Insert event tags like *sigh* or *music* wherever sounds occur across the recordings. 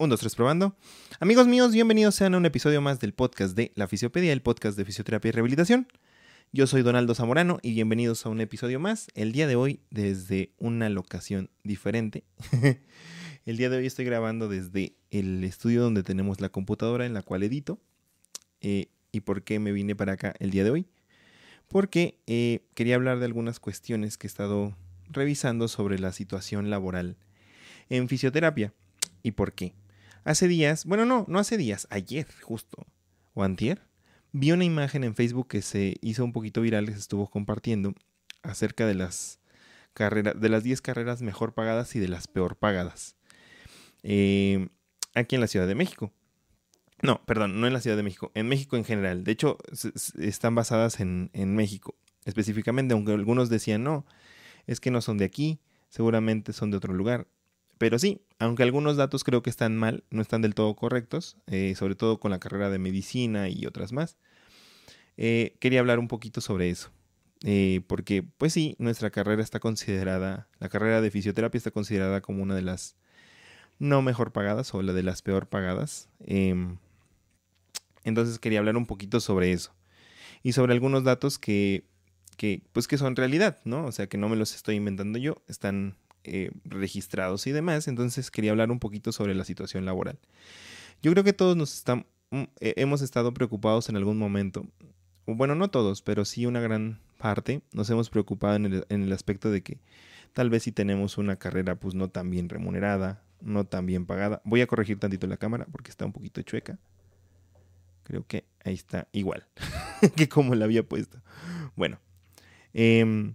Un, dos, tres, probando. Amigos míos, bienvenidos sean a un episodio más del podcast de La Fisiopedia, el podcast de fisioterapia y rehabilitación. Yo soy Donaldo Zamorano y bienvenidos a un episodio más. El día de hoy desde una locación diferente. *laughs* el día de hoy estoy grabando desde el estudio donde tenemos la computadora en la cual edito. Eh, ¿Y por qué me vine para acá el día de hoy? Porque eh, quería hablar de algunas cuestiones que he estado revisando sobre la situación laboral en fisioterapia. ¿Y por qué? Hace días, bueno, no, no hace días, ayer justo, o antier, vi una imagen en Facebook que se hizo un poquito viral, que se estuvo compartiendo acerca de las carreras, de las 10 carreras mejor pagadas y de las peor pagadas. Eh, aquí en la Ciudad de México. No, perdón, no en la Ciudad de México, en México en general. De hecho, están basadas en, en México específicamente, aunque algunos decían no, es que no son de aquí, seguramente son de otro lugar. Pero sí, aunque algunos datos creo que están mal, no están del todo correctos, eh, sobre todo con la carrera de medicina y otras más, eh, quería hablar un poquito sobre eso. Eh, porque, pues sí, nuestra carrera está considerada, la carrera de fisioterapia está considerada como una de las no mejor pagadas o la de las peor pagadas. Em, entonces quería hablar un poquito sobre eso. Y sobre algunos datos que, que, pues que son realidad, ¿no? O sea, que no me los estoy inventando yo, están eh, registrados y demás. Entonces quería hablar un poquito sobre la situación laboral. Yo creo que todos nos están, mm, hemos estado preocupados en algún momento. Bueno, no todos, pero sí una gran parte nos hemos preocupado en el, en el aspecto de que tal vez si tenemos una carrera pues no tan bien remunerada, no tan bien pagada. Voy a corregir tantito la cámara porque está un poquito chueca. Creo que ahí está igual *laughs* que como la había puesto. Bueno, eh,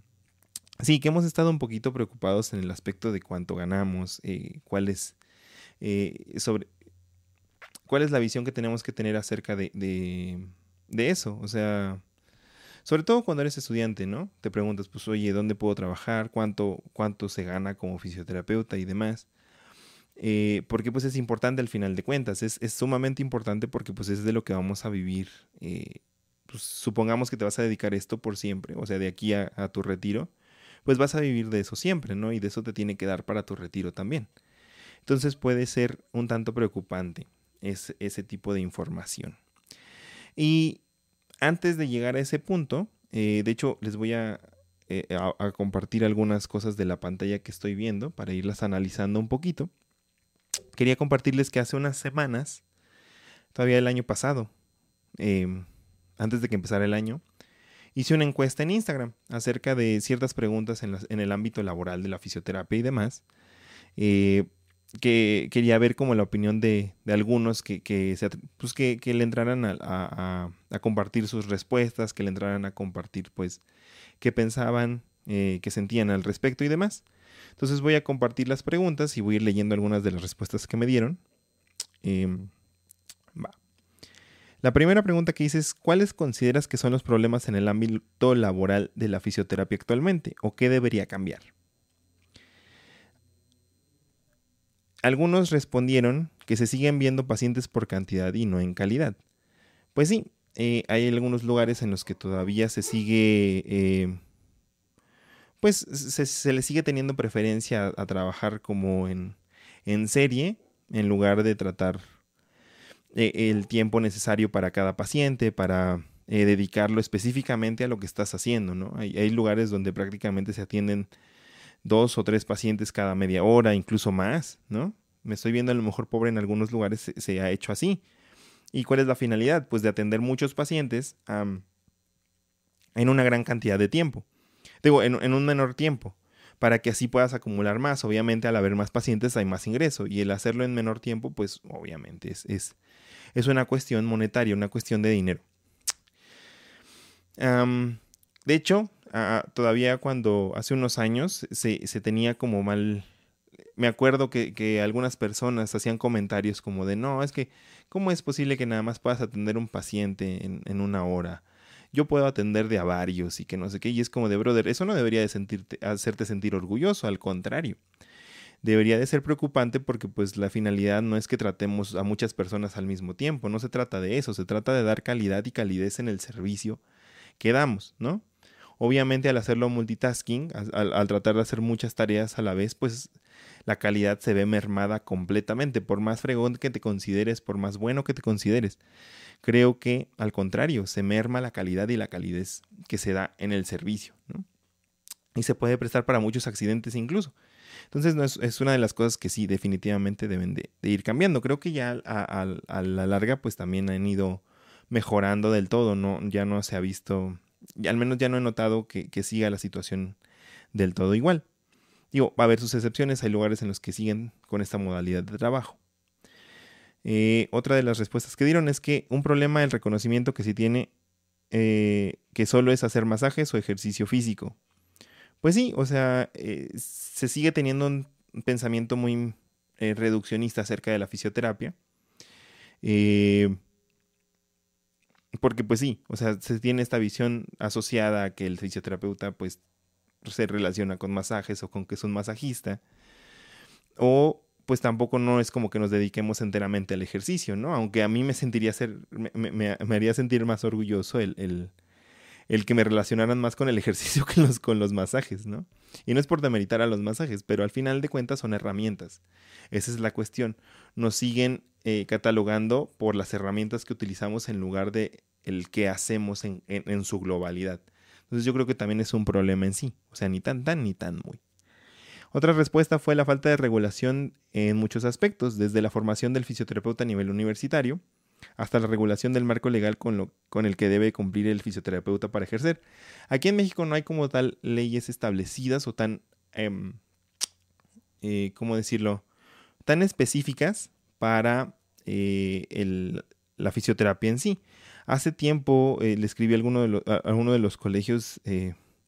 Sí, que hemos estado un poquito preocupados en el aspecto de cuánto ganamos, eh, cuál es eh, sobre cuál es la visión que tenemos que tener acerca de, de, eso. O sea, sobre todo cuando eres estudiante, ¿no? Te preguntas, pues, oye, ¿dónde puedo trabajar? ¿Cuánto, cuánto se gana como fisioterapeuta y demás? Eh, porque pues es importante al final de cuentas, es, es, sumamente importante porque pues es de lo que vamos a vivir. pues, supongamos que te vas a dedicar esto por siempre, o sea, de aquí a tu retiro pues vas a vivir de eso siempre, ¿no? Y de eso te tiene que dar para tu retiro también. Entonces puede ser un tanto preocupante ese tipo de información. Y antes de llegar a ese punto, eh, de hecho les voy eh, a, a, compartir algunas cosas de la pantalla que estoy viendo para irlas analizando un poquito. Quería compartirles que hace unas semanas, todavía el año pasado, em, antes de que empezara el año, hice una encuesta en Instagram acerca de ciertas preguntas en, el ámbito laboral de la fisioterapia y demás. Eh, que quería ver como la opinión de, algunos que, que, pues que, le entraran a, compartir sus respuestas, que le entraran a compartir pues qué pensaban, eh, qué sentían al respecto y demás. Entonces voy a compartir las preguntas y voy a ir leyendo algunas de las respuestas que me dieron. Em. La primera pregunta que hice es, ¿cuáles consideras que son los problemas en el ámbito laboral de la fisioterapia actualmente o qué debería cambiar? Algunos respondieron que se siguen viendo pacientes por cantidad y no en calidad. Pues sí, eh, hay algunos lugares en los que todavía se sigue, eh, pues se, le sigue teniendo preferencia a, trabajar como en, en serie en lugar de tratar eh, el tiempo necesario para cada paciente, para eh, dedicarlo específicamente a lo que estás haciendo, ¿no? Hay, lugares donde prácticamente se atienden dos o tres pacientes cada media hora, incluso más, ¿no? Me estoy viendo a lo mejor pobre en algunos lugares se, ha hecho así. ¿Y cuál es la finalidad? Pues de atender muchos pacientes en una gran cantidad de tiempo. Digo, en, en, un menor tiempo, para que así puedas acumular más. Obviamente, al haber más pacientes hay más ingreso y el hacerlo en menor tiempo, pues obviamente es, es una cuestión monetaria, una cuestión de dinero. de hecho, todavía cuando hace unos años se, tenía como mal... Me acuerdo que, algunas personas hacían comentarios como de, no, es que, ¿cómo es posible que nada más puedas atender un paciente en, una hora? Yo puedo atender de a varios y que no sé qué. Y es como de, brother, eso no debería de sentirte, hacerte sentir orgulloso, al contrario debería de ser preocupante porque pues la finalidad no es que tratemos a muchas personas al mismo tiempo, no se trata de eso, se trata de dar calidad y calidez en el servicio que damos, ¿no? Obviamente al hacerlo multitasking, al, tratar de hacer muchas tareas a la vez, pues la calidad se ve mermada completamente, por más fregón que te consideres, por más bueno que te consideres. Creo que al contrario, se merma la calidad y la calidez que se da en el servicio. Y se puede prestar para muchos accidentes incluso. Entonces no es, una de las cosas que sí definitivamente deben de, ir cambiando. Creo que ya a, la larga pues también han ido mejorando del todo, ¿no? Ya no se ha visto, al menos ya no he notado que, siga la situación del todo igual. Digo, va a haber sus excepciones, hay lugares en los que siguen con esta modalidad de trabajo. Eh, otra de las respuestas que dieron es que un problema del reconocimiento que sí tiene, eh, que solo es hacer masajes o ejercicio físico. Pues sí, o sea, eh, se sigue teniendo un pensamiento muy reduccionista acerca de la fisioterapia. porque pues sí, o sea, se tiene esta visión asociada a que el fisioterapeuta pues se relaciona con masajes o con que es un masajista. O pues tampoco no es como que nos dediquemos enteramente al ejercicio, ¿no? Aunque a mí me sentiría ser, me, haría sentir más orgulloso el, que me relacionaran más con el *laughs* ejercicio que con los masajes, ¿no? Y no es por demeritar a los masajes, pero al final de cuentas son herramientas. Esa es la cuestión. Nos siguen eh, catalogando por las herramientas que utilizamos en lugar de el que hacemos en, en su globalidad. Entonces yo creo que también es un problema en sí. O sea, ni tan tan ni tan muy. Otra respuesta fue la falta de regulación en muchos aspectos, desde la formación del fisioterapeuta a nivel universitario hasta la regulación del marco legal con, lo, con el que debe cumplir el fisioterapeuta para ejercer. Aquí en México no hay como tal leyes establecidas o tan, em, eh, ¿cómo decirlo?, tan específicas para eh, la fisioterapia en sí. Hace tiempo eh, le escribí a alguno de, uno de los colegios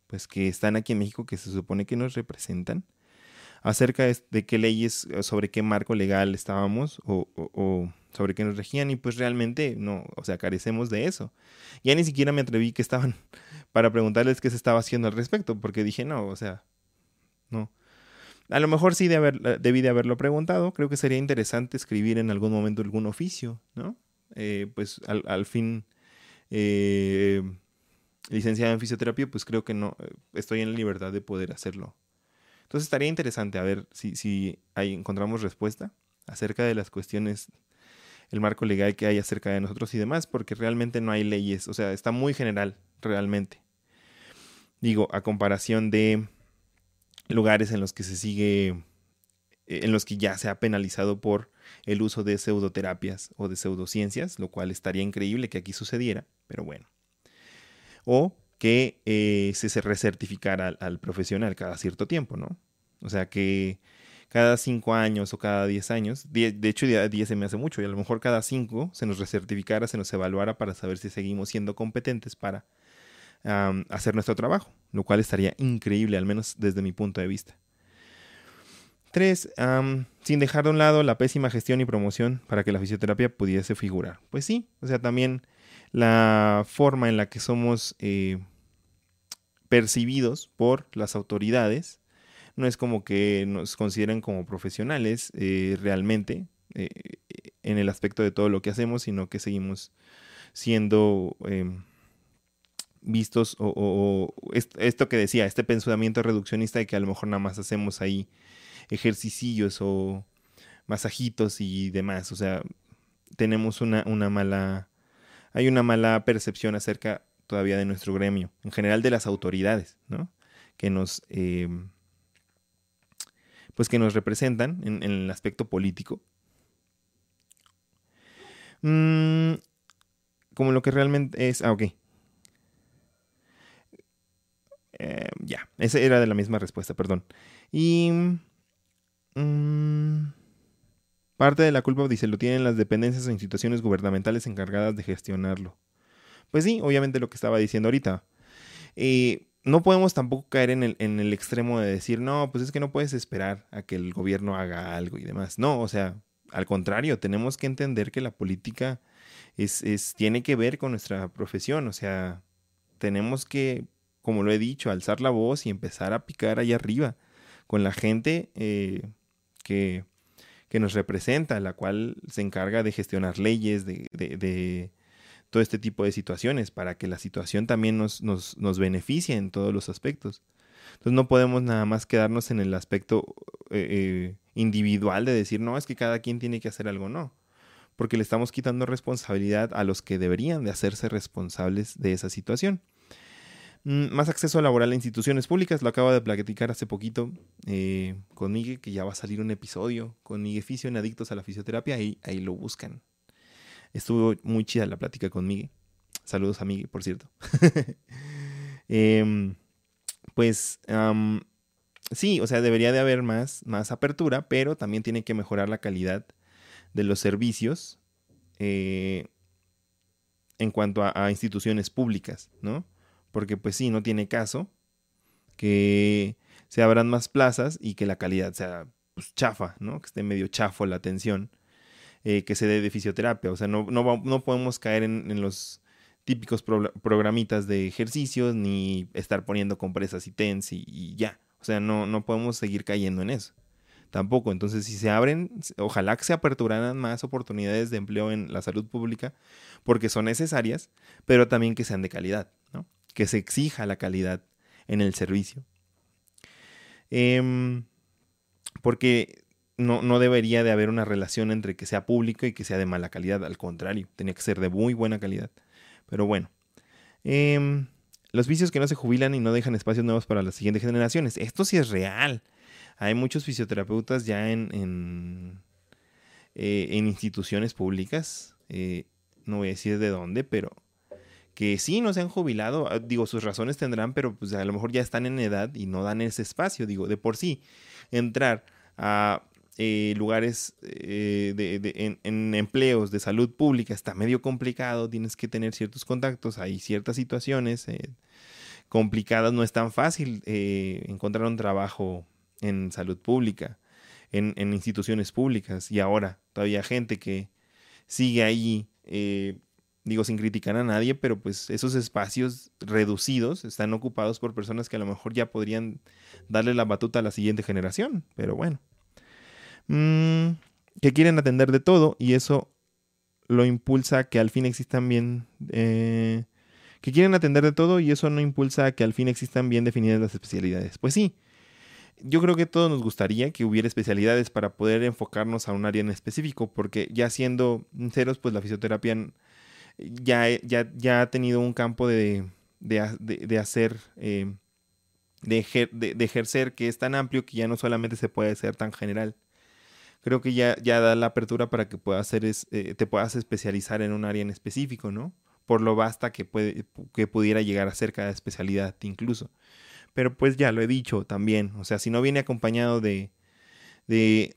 pues que están aquí en México que se supone que nos representan acerca de qué leyes, eh, sobre qué marco legal estábamos o, sobre qué nos regían y pues realmente no, o sea, carecemos de eso. Ya ni siquiera me atreví que estaban *laughs* para preguntarles qué se estaba haciendo al respecto, porque dije, no, o sea, no. A lo mejor sí de haber, eh, debí de haberlo preguntado, creo que sería interesante escribir en algún momento algún oficio, ¿no? Eh, pues al, fin, licenciado en fisioterapia, pues creo que no, estoy en la libertad de poder hacerlo entonces estaría interesante a ver si, si ahí encontramos respuesta acerca de las cuestiones, el marco legal que hay acerca de nosotros y demás, porque realmente no hay leyes, o sea, está muy general realmente. Digo, a comparación de lugares en los que se sigue, eh, en los que ya se ha penalizado por el uso de pseudoterapias o de pseudociencias, lo cual estaría increíble que aquí sucediera, pero bueno. O que eh, se recertificara al, profesional cada cierto tiempo, ¿no? O sea, que cada cinco años o cada diez años, de hecho diez se me hace mucho, y a lo mejor cada cinco se nos recertificara, se nos evaluara para saber si seguimos siendo competentes para hacer nuestro trabajo, lo cual estaría increíble, al menos desde mi punto de vista. Tres, sin dejar de un lado la pésima gestión y promoción para que la fisioterapia pudiese figurar. Pues sí, o sea, también la forma en la que somos eh, percibidos por las autoridades. No es como que nos consideren como profesionales eh, realmente eh, en el aspecto de todo lo que hacemos, sino que seguimos siendo em, vistos o, esto que decía, este pensamiento reduccionista de que a lo mejor nada más hacemos ahí ejercicios o masajitos y demás. O sea, tenemos una, una mala hay una mala percepción acerca todavía de nuestro gremio, en general de las autoridades, ¿no? Que nos, em, pues que nos representan en, el aspecto político. Mm, como lo que realmente es, ah, ok. Eh, ya, esa era de la misma respuesta, perdón. Y... Mm, Parte de la culpa, dice, lo tienen las dependencias o instituciones gubernamentales encargadas de gestionarlo. Pues sí, obviamente lo que estaba diciendo ahorita. Eh, no podemos tampoco caer en el, en el extremo de decir, no, pues es que no puedes esperar a que el gobierno haga algo y demás. No, o sea, al contrario, tenemos que entender que la política es, es, tiene que ver con nuestra profesión. O sea, tenemos que, como lo he dicho, alzar la voz y empezar a picar allá arriba con la gente eh, que que nos representa, la cual se encarga de gestionar leyes, de, todo este tipo de situaciones, para que la situación también nos, nos, beneficie en todos los aspectos. Entonces no podemos nada más quedarnos en el aspecto eh, eh, individual de decir, no, es que cada quien tiene que hacer algo, no. Porque le estamos quitando responsabilidad a los que deberían de hacerse responsables de esa situación. Mm, más acceso laboral a instituciones públicas, lo acabo de platicar hace poquito eh, con Miguel, que ya va a salir un episodio con Miguel Fisio en Adictos a la Fisioterapia, y ahí lo buscan. Estuvo muy chida la plática con Miguel. Saludos a Miguel, por cierto. *laughs* Em, pues sí, o sea, debería de haber más, más apertura, pero también tiene que mejorar la calidad de los servicios eh, en cuanto a, instituciones públicas, ¿no? Porque pues sí, no tiene caso que se abran más plazas y que la calidad sea pues, chafa, ¿no? Que esté medio chafo la atención, eh, que se dé de fisioterapia. O sea, no, no, podemos caer en, los típicos programitas de ejercicios ni estar poniendo compresas y tens y ya. O sea, no, no podemos seguir cayendo en eso. Tampoco. Entonces, si se abren, ojalá que se aperturaran más oportunidades de empleo en la salud pública, porque son necesarias, pero también que sean de calidad, ¿no? Que se exija la calidad en el servicio. Em, porque no, no, debería de haber una relación entre que sea público y que sea de mala calidad. Al contrario, tenía que ser de muy buena calidad. Pero bueno. Eh, los vicios que no se jubilan y no dejan espacios nuevos para las siguientes generaciones. Esto sí es real. Hay muchos fisioterapeutas ya en, en, eh, instituciones públicas, eh, no voy a decir de dónde, pero que sí no se han jubilado. Ah, digo, sus razones tendrán, pero pues a lo mejor ya están en edad y no dan ese espacio. Digo, de por sí, entrar a eh, lugares de, en, empleos de salud pública está medio complicado, tienes que tener ciertos contactos, hay ciertas situaciones complicadas, no es tan fácil encontrar un trabajo en salud pública, en, instituciones públicas, y ahora todavía gente que sigue ahí, eh, digo sin criticar a nadie, pero pues esos espacios reducidos están ocupados por personas que a lo mejor ya podrían darle la batuta a la siguiente generación, pero bueno. Mm, que quieren atender de todo y eso lo impulsa que al fin existan bien... Eh, que quieren atender de todo y eso no impulsa que al fin existan bien definidas las especialidades. Pues sí, yo creo que todos nos gustaría que hubiera especialidades para poder enfocarnos a un área en específico, porque ya siendo sinceros, pues la fisioterapia ya, ya, ya ha tenido un campo de, de, hacer, eh, de, ejercer que es tan amplio que ya no solamente se puede ser tan general. Creo que ya, ya da la apertura para que puedas hacer eh, te puedas especializar en un área en específico, ¿no? Por lo basta que, puede, que pudiera llegar a ser cada especialidad incluso. Pero pues ya lo he dicho también, o sea, si no viene acompañado de, de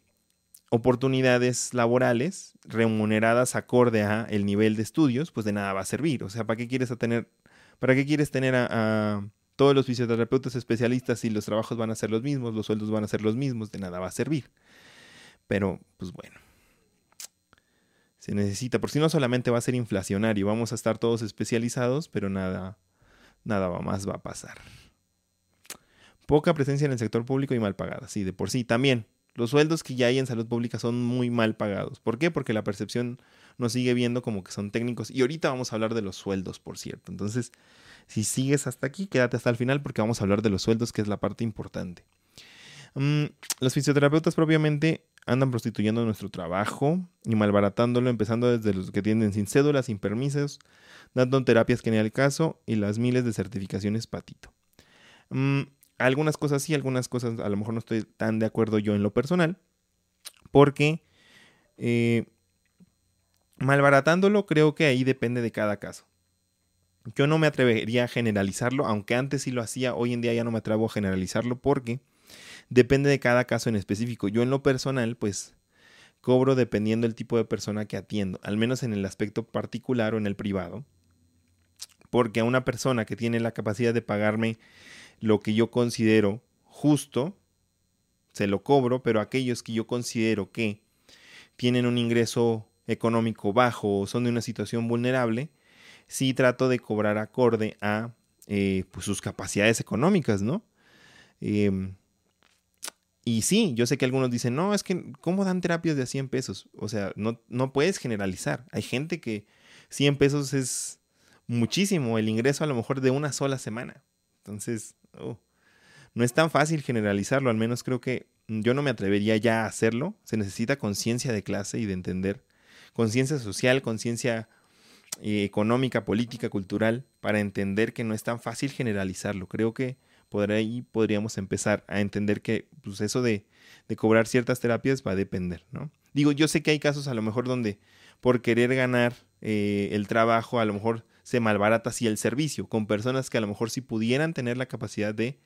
oportunidades laborales remuneradas acorde a el nivel de estudios, pues de nada va a servir. O sea, ¿para qué quieres tener, para qué quieres tener a, todos los fisioterapeutas especialistas si los trabajos van a ser los mismos, los sueldos van a ser los mismos? De nada va a servir. Pero, pues bueno. Se necesita, por si no solamente va a ser inflacionario, vamos a estar todos especializados, pero nada, nada más va a pasar. Poca presencia en el sector público y mal pagada, sí, de por sí. También, los sueldos que ya hay en salud pública son muy mal pagados. ¿Por qué? Porque la percepción nos sigue viendo como que son técnicos. Y ahorita vamos a hablar de los sueldos, por cierto. Entonces, si sigues hasta aquí, quédate hasta el final porque vamos a hablar de los sueldos, que es la parte importante. Mm, los fisioterapeutas propiamente andan prostituyendo nuestro trabajo y malbaratándolo, empezando desde los que tienden sin cédulas, sin permisos, dando terapias que ni al caso y las miles de certificaciones patito. Mm, algunas cosas sí, algunas cosas a lo mejor no estoy tan de acuerdo yo en lo personal, porque eh, malbaratándolo creo que ahí depende de cada caso. Yo no me atrevería a generalizarlo, aunque antes sí lo hacía, hoy en día ya no me atrevo a generalizarlo porque depende de cada caso en específico. Yo en lo personal, pues cobro dependiendo del tipo de persona que atiendo, al menos en el aspecto particular o en el privado. Porque a una persona que tiene la capacidad de pagarme lo que yo considero justo, se lo cobro, pero aquellos que yo considero que tienen un ingreso económico bajo o son de una situación vulnerable, sí trato de cobrar acorde a eh, pues, sus capacidades económicas, ¿no? Em, y sí, yo sé que algunos dicen, no, es que, ¿cómo dan terapias de a 100 pesos? O sea, no, no puedes generalizar. Hay gente que 100 pesos es muchísimo el ingreso a lo mejor de una sola semana. Entonces, oh. no es tan fácil generalizarlo, al menos creo que yo no me atrevería ya a hacerlo. Se necesita conciencia de clase y de entender, conciencia social, conciencia eh, económica, política, cultural, para entender que no es tan fácil generalizarlo. Creo que por ahí podríamos empezar a entender que pues, eso de, cobrar ciertas terapias va a depender, ¿no? Digo, yo sé que hay casos a lo mejor donde por querer ganar eh, el trabajo, a lo mejor se malbarata así el servicio, con personas que a lo mejor si pudieran tener la capacidad de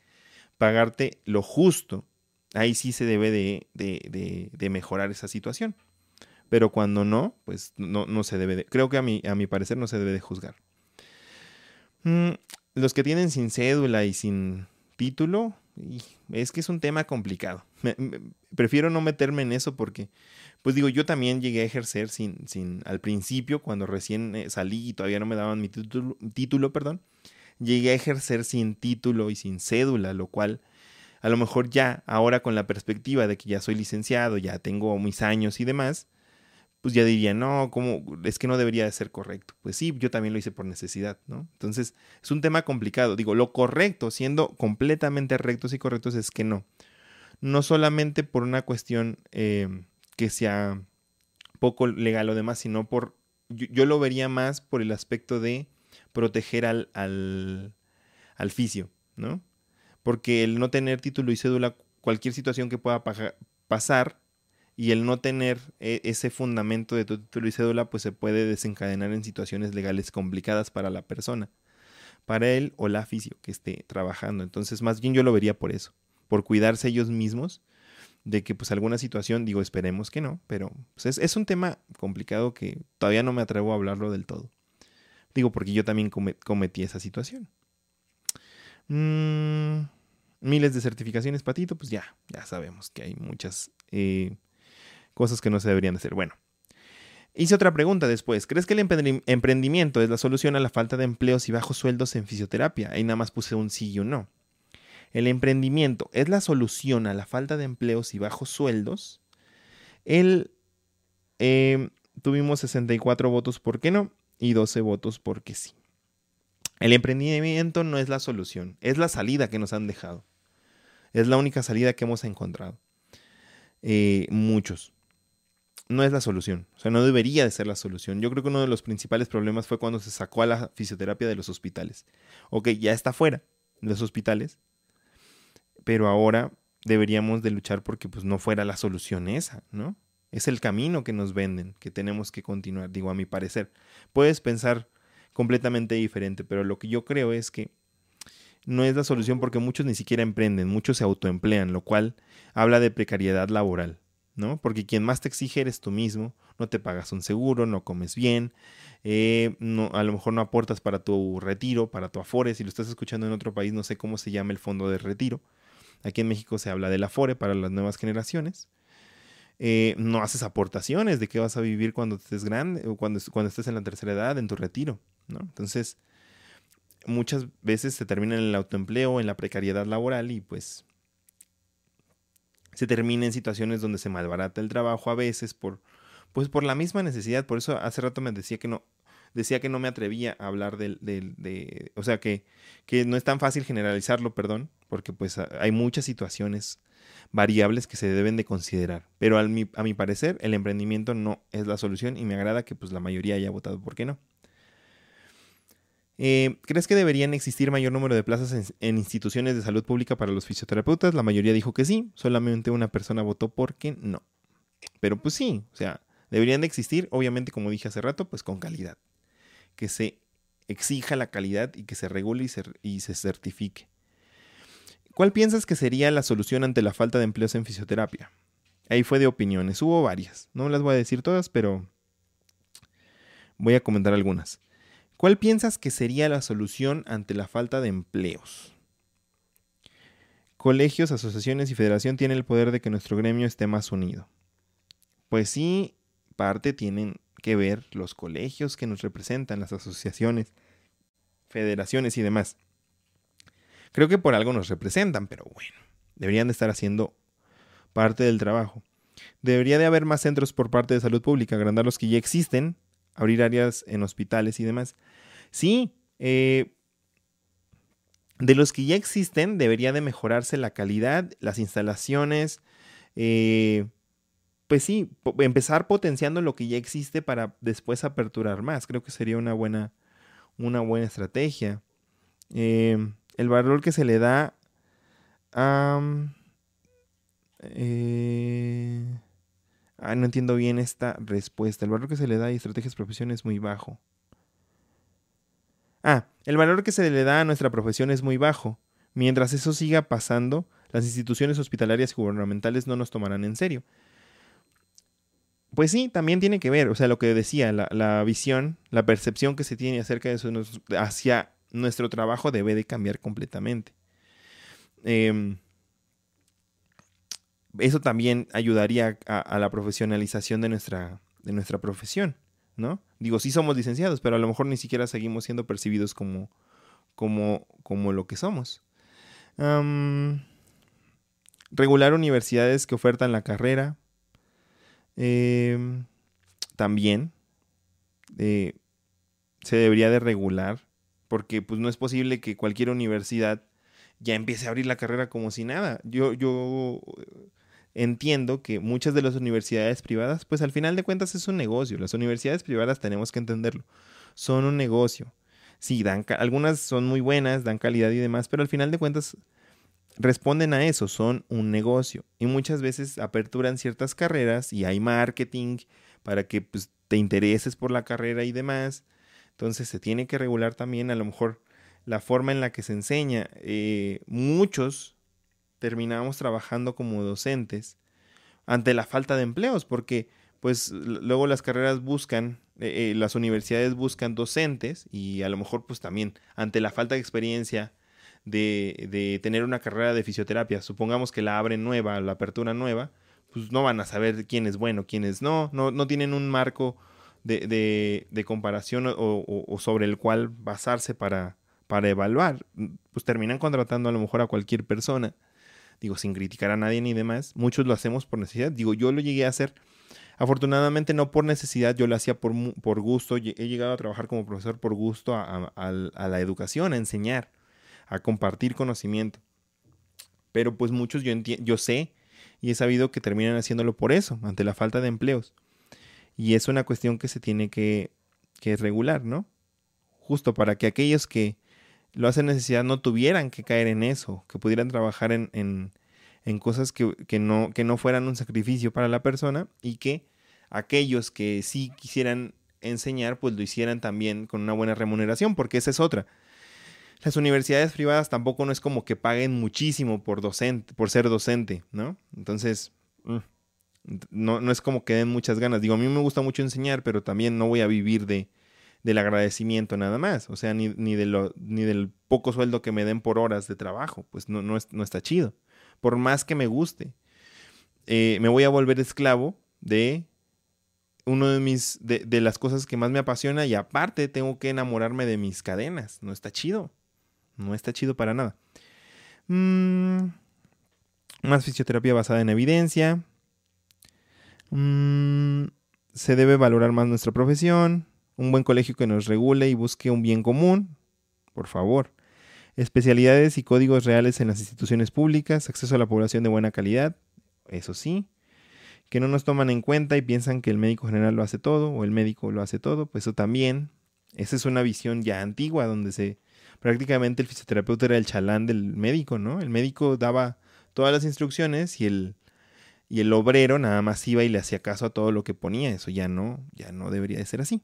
pagarte lo justo, ahí sí se debe de, de, de, mejorar esa situación. Pero cuando no, pues no, no se debe de, creo que a mi, a mi parecer no se debe de juzgar. Mm, los que tienen sin cédula y sin título, es que es un tema complicado. prefiero no meterme en eso porque, pues digo, yo también llegué a ejercer sin, sin al principio, cuando recién eh, salí y todavía no me daban mi título, título, perdón, llegué a ejercer sin título y sin cédula, lo cual a lo mejor ya ahora con la perspectiva de que ya soy licenciado, ya tengo mis años y demás, pues ya diría, no, ¿cómo? Es que no debería de ser correcto. Pues sí, yo también lo hice por necesidad, ¿no? Entonces, es un tema complicado. Digo, lo correcto, siendo completamente rectos y correctos, es que no. No solamente por una cuestión eh, que sea poco legal o demás, sino por, yo, lo vería más por el aspecto de proteger al, al, al fisio, ¿no? Porque el no tener título y cédula, cualquier situación que pueda pasar, y el no tener e, ese fundamento de tu título y cédula, pues se puede desencadenar en situaciones legales complicadas para la persona, para él o la fisio que esté trabajando. Entonces, más bien yo lo vería por eso, por cuidarse ellos mismos de que pues alguna situación, digo, esperemos que no, pero pues, es, un tema complicado que todavía no me atrevo a hablarlo del todo. Digo, porque yo también cometí esa situación. Mm, miles de certificaciones, Patito, pues ya, ya sabemos que hay muchas eh, cosas que no se deberían hacer. Bueno, hice otra pregunta después. ¿Crees que el emprendimiento es la solución a la falta de empleos y bajos sueldos en fisioterapia? Ahí nada más puse un sí y un no. El emprendimiento es la solución a la falta de empleos y bajos sueldos. El, em, tuvimos 64 votos por qué no y 12 votos porque sí. El emprendimiento no es la solución, es la salida que nos han dejado. Es la única salida que hemos encontrado. Eh, muchos no es la solución. O sea, no debería de ser la solución. Yo creo que uno de los principales problemas fue cuando se sacó a la fisioterapia de los hospitales. Ok, ya está fuera de los hospitales, pero ahora deberíamos de luchar porque pues no fuera la solución esa, ¿no? Es el camino que nos venden, que tenemos que continuar, digo, a mi parecer. Puedes pensar completamente diferente, pero lo que yo creo es que no es la solución porque muchos ni siquiera emprenden, muchos se autoemplean, lo cual habla de precariedad laboral. ¿No? Porque quien más te exige eres tú mismo, no te pagas un seguro, no comes bien, eh, no, a lo mejor no aportas para tu retiro, para tu afore, si lo estás escuchando en otro país no sé cómo se llama el fondo de retiro, aquí en México se habla del afore para las nuevas generaciones, eh, no haces aportaciones de qué vas a vivir cuando estés grande o cuando, cuando estés en la tercera edad, en tu retiro, ¿no? Entonces, muchas veces se termina en el autoempleo, en la precariedad laboral y pues se termina en situaciones donde se malbarata el trabajo a veces por, pues por la misma necesidad. Por eso hace rato me decía que no, decía que no me atrevía a hablar del, de, o sea, que, que no es tan fácil generalizarlo, perdón, porque pues hay muchas situaciones variables que se deben de considerar. Pero a mi, a mi parecer, el emprendimiento no es la solución y me agrada que pues la mayoría haya votado por qué no. Eh, ¿Crees que deberían existir mayor número de plazas en, instituciones de salud pública para los fisioterapeutas? La mayoría dijo que sí, solamente una persona votó porque no. Pero pues sí, o sea, deberían de existir, obviamente como dije hace rato, pues con calidad. Que se exija la calidad y que se regule y se, y se certifique. ¿Cuál piensas que sería la solución ante la falta de empleos en fisioterapia? Ahí fue de opiniones, hubo varias. No las voy a decir todas, pero voy a comentar algunas. ¿Cuál piensas que sería la solución ante la falta de empleos? Colegios, asociaciones y federación tienen el poder de que nuestro gremio esté más unido. Pues sí, parte tienen que ver los colegios que nos representan, las asociaciones, federaciones y demás. Creo que por algo nos representan, pero bueno, deberían de estar haciendo parte del trabajo. Debería de haber más centros por parte de salud pública, agrandar los que ya existen abrir áreas en hospitales y demás. Sí, eh, de los que ya existen, debería de mejorarse la calidad, las instalaciones, eh, pues sí, empezar potenciando lo que ya existe para después aperturar más. Creo que sería una buena, una buena estrategia. Eh, el valor que se le da a... ah, no entiendo bien esta respuesta. El valor que se le da a estrategias profesión es muy bajo. Ah, el valor que se le da a nuestra profesión es muy bajo. Mientras eso siga pasando, las instituciones hospitalarias y gubernamentales no nos tomarán en serio. Pues sí, también tiene que ver, o sea, lo que decía, la, visión, la percepción que se tiene acerca de eso hacia nuestro trabajo debe de cambiar completamente. Em, eso también ayudaría a, la profesionalización de nuestra, de nuestra profesión, ¿no? Digo, sí somos licenciados, pero a lo mejor ni siquiera seguimos siendo percibidos como, como, como lo que somos. regular universidades que ofertan la carrera, Em, también eh, se debería de regular, porque pues no es posible que cualquier universidad ya empiece a abrir la carrera como si nada. Yo, yo entiendo que muchas de las universidades privadas, pues al final de cuentas es un negocio. Las universidades privadas tenemos que entenderlo. Son un negocio. Sí, dan, algunas son muy buenas, dan calidad y demás, pero al final de cuentas responden a eso, son un negocio. Y muchas veces aperturan ciertas carreras y hay marketing para que pues, te intereses por la carrera y demás. Entonces se tiene que regular también a lo mejor la forma en la que se enseña. Eh, muchos terminamos trabajando como docentes ante la falta de empleos, porque pues luego las carreras buscan, eh, eh, las universidades buscan docentes y a lo mejor pues también ante la falta de experiencia de, tener una carrera de fisioterapia, supongamos que la abren nueva, la apertura nueva, pues no van a saber quién es bueno, quién es no, no, no tienen un marco de, de, comparación o, sobre el cual basarse para, para evaluar. Pues terminan contratando a lo mejor a cualquier persona, digo, sin criticar a nadie ni demás. Muchos lo hacemos por necesidad. Digo, yo lo llegué a hacer. Afortunadamente no por necesidad, yo lo hacía por, por gusto. He llegado a trabajar como profesor por gusto a, la educación, a enseñar a compartir conocimiento. Pero pues muchos yo, yo sé y he sabido que terminan haciéndolo por eso, ante la falta de empleos. Y es una cuestión que se tiene que, que regular, ¿no? Justo para que aquellos que lo hacen necesidad no tuvieran que caer en eso, que pudieran trabajar en, en, en cosas que, que, no, que no fueran un sacrificio para la persona y que aquellos que sí quisieran enseñar, pues lo hicieran también con una buena remuneración, porque esa es otra las universidades privadas tampoco no es como que paguen muchísimo por docente, por ser docente, ¿no? Entonces, mm, no, no es como que den muchas ganas. Digo, a mí me gusta mucho enseñar, pero también no voy a vivir de, del agradecimiento nada más. O sea, ni, ni, del poco sueldo que me den por horas de trabajo. Pues no, no, no está chido. Por más que me guste. Eh, me voy a volver esclavo de uno de mis de, de, las cosas que más me apasiona y aparte tengo que enamorarme de mis cadenas. No está chido. No está chido para nada. Mm, más fisioterapia basada en evidencia. Mm, se debe valorar más nuestra profesión. Un buen colegio que nos regule y busque un bien común. Por favor. Especialidades y códigos reales en las instituciones públicas. Acceso a la población de buena calidad. Eso sí. Que no nos toman en cuenta y piensan que el médico general lo hace todo o el médico lo hace todo. Pues eso también. Esa es una visión ya antigua donde se prácticamente el fisioterapeuta era el chalán del médico, ¿no? El médico daba todas las instrucciones y el, y el obrero nada más iba y le hacía caso a todo lo que ponía. Eso ya no, ya no debería de ser así.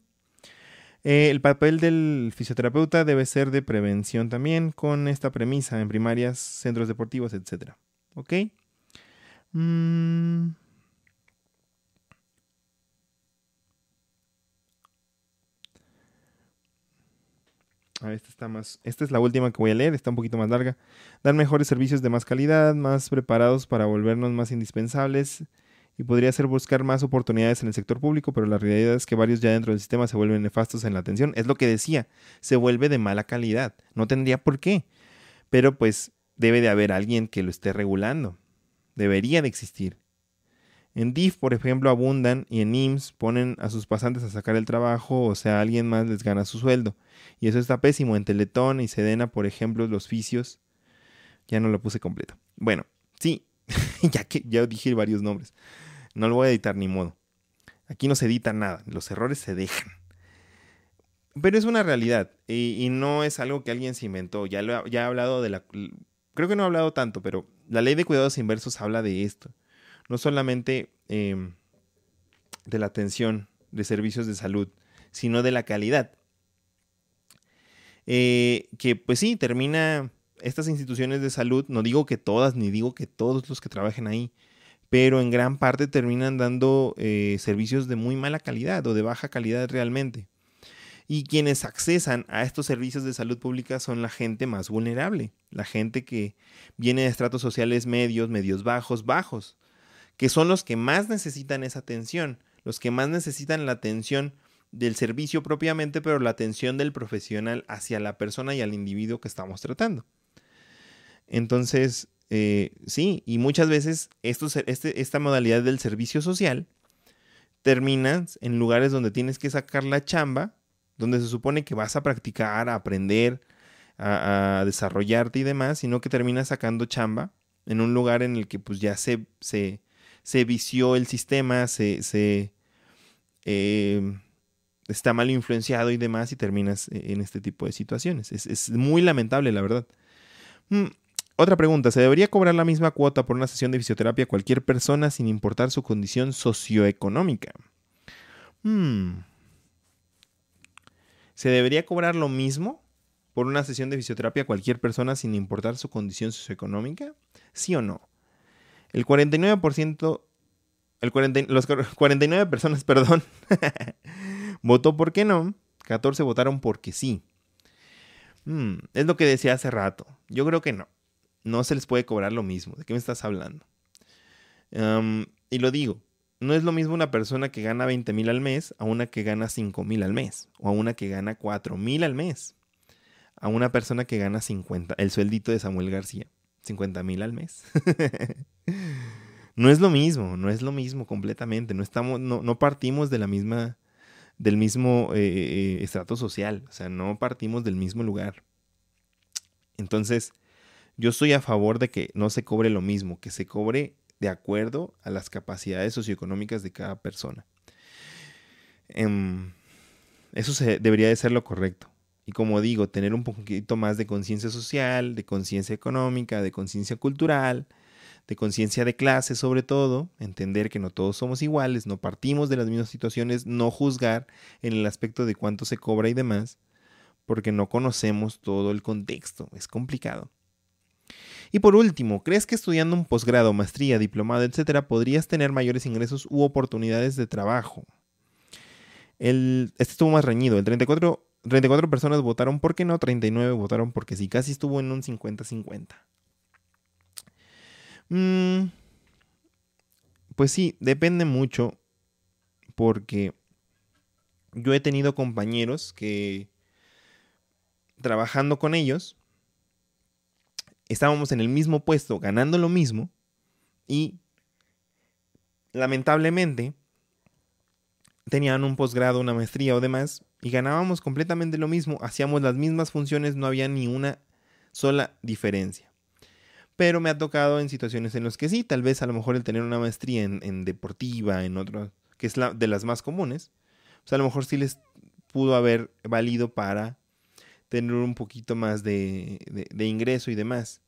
Eh, el papel del fisioterapeuta debe ser de prevención también con esta premisa en primarias, centros deportivos, etc. ¿Ok? Mm. esta está más. Esta es la última que voy a leer, está un poquito más larga. Dar mejores servicios de más calidad, más preparados para volvernos más indispensables. Y podría ser buscar más oportunidades en el sector público, pero la realidad es que varios ya dentro del sistema se vuelven nefastos en la atención. Es lo que decía, se vuelve de mala calidad. No tendría por qué. Pero pues debe de haber alguien que lo esté regulando. Debería de existir. En DIF, por ejemplo, abundan y en IMSS ponen a sus pasantes a sacar el trabajo, o sea, alguien más les gana su sueldo. Y eso está pésimo. En Teletón y Sedena, por ejemplo, los oficios. Ya no lo puse completo. Bueno, sí, *laughs* ya que ya dije varios nombres. No lo voy a editar ni modo. Aquí no se edita nada, los errores se dejan. Pero es una realidad y, no es algo que alguien se inventó. Ya, lo, he hablado de la... Creo que no he hablado tanto, pero la ley de cuidados inversos habla de esto. No solamente em, de la atención de servicios de salud, sino de la calidad. Eh, que pues sí, termina estas instituciones de salud, no digo que todas, ni digo que todos los que trabajen ahí, pero en gran parte terminan dando eh, servicios de muy mala calidad o de baja calidad realmente. Y quienes accesan a estos servicios de salud pública son la gente más vulnerable, la gente que viene de estratos sociales medios, medios bajos, bajos, que son los que más necesitan esa atención, los que más necesitan la atención del servicio propiamente, pero la atención del profesional hacia la persona y al individuo que estamos tratando. Entonces, eh, sí, y muchas veces este, esta modalidad del servicio social termina en lugares donde tienes que sacar la chamba, donde se supone que vas a practicar, a aprender, a, desarrollarte y demás, sino que terminas sacando chamba en un lugar en el que pues ya se, se, vició el sistema, se, se eh, está mal influenciado y demás y terminas en este tipo de situaciones. Es, es muy lamentable, la verdad. Otra pregunta, ¿se debería cobrar la misma cuota por una sesión de fisioterapia a cualquier persona sin importar su condición socioeconómica? Hmm. ¿Se debería cobrar lo mismo por una sesión de fisioterapia a cualquier persona sin importar su condición socioeconómica? ¿Sí o no? El 49%, el 40, los 49 personas, *laughs* perdón, votó por qué no, 14 votaron porque sí. Hmm, es lo que decía hace rato. Yo creo que no no se les puede cobrar lo mismo. ¿De qué me estás hablando? y lo digo, no es lo mismo una persona que gana 20 mil al mes a una que gana 5 mil al mes, o a una que gana 4 mil al mes, a una persona que gana 50, el sueldito de Samuel García, 50 mil al mes. *laughs* no es lo mismo, no es lo mismo completamente, no, estamos, no, partimos de la misma, del mismo eh, eh, estrato social, o sea, no partimos del mismo lugar. Entonces, yo estoy a favor de que no se cobre lo mismo, que se cobre de acuerdo a las capacidades socioeconómicas de cada persona. Em, eso se, debería de ser lo correcto. Y como digo, tener un poquito más de conciencia social, de conciencia económica, de conciencia cultural, de conciencia de clase sobre todo, entender que no todos somos iguales, no partimos de las mismas situaciones, no juzgar en el aspecto de cuánto se cobra y demás, porque no conocemos todo el contexto, es complicado. Y por último, ¿crees que estudiando un posgrado, maestría, diplomado, etcétera, podrías tener mayores ingresos u oportunidades de trabajo? Este estuvo más reñido. El 34, 34 personas votaron por qué no, 39 votaron porque sí. Casi estuvo en un 50-50. Mm, pues sí, depende mucho porque yo he tenido compañeros que trabajando con ellos estábamos en el mismo puesto ganando lo mismo y lamentablemente tenían un posgrado, una maestría o demás y ganábamos completamente lo mismo, hacíamos las mismas funciones, no había ni una sola diferencia. Pero me ha tocado en situaciones en las que sí, tal vez a lo mejor el tener una maestría en, deportiva, en otro, que es la de las más comunes, pues a lo mejor sí les pudo haber valido para tener un poquito más de, ingreso y demás.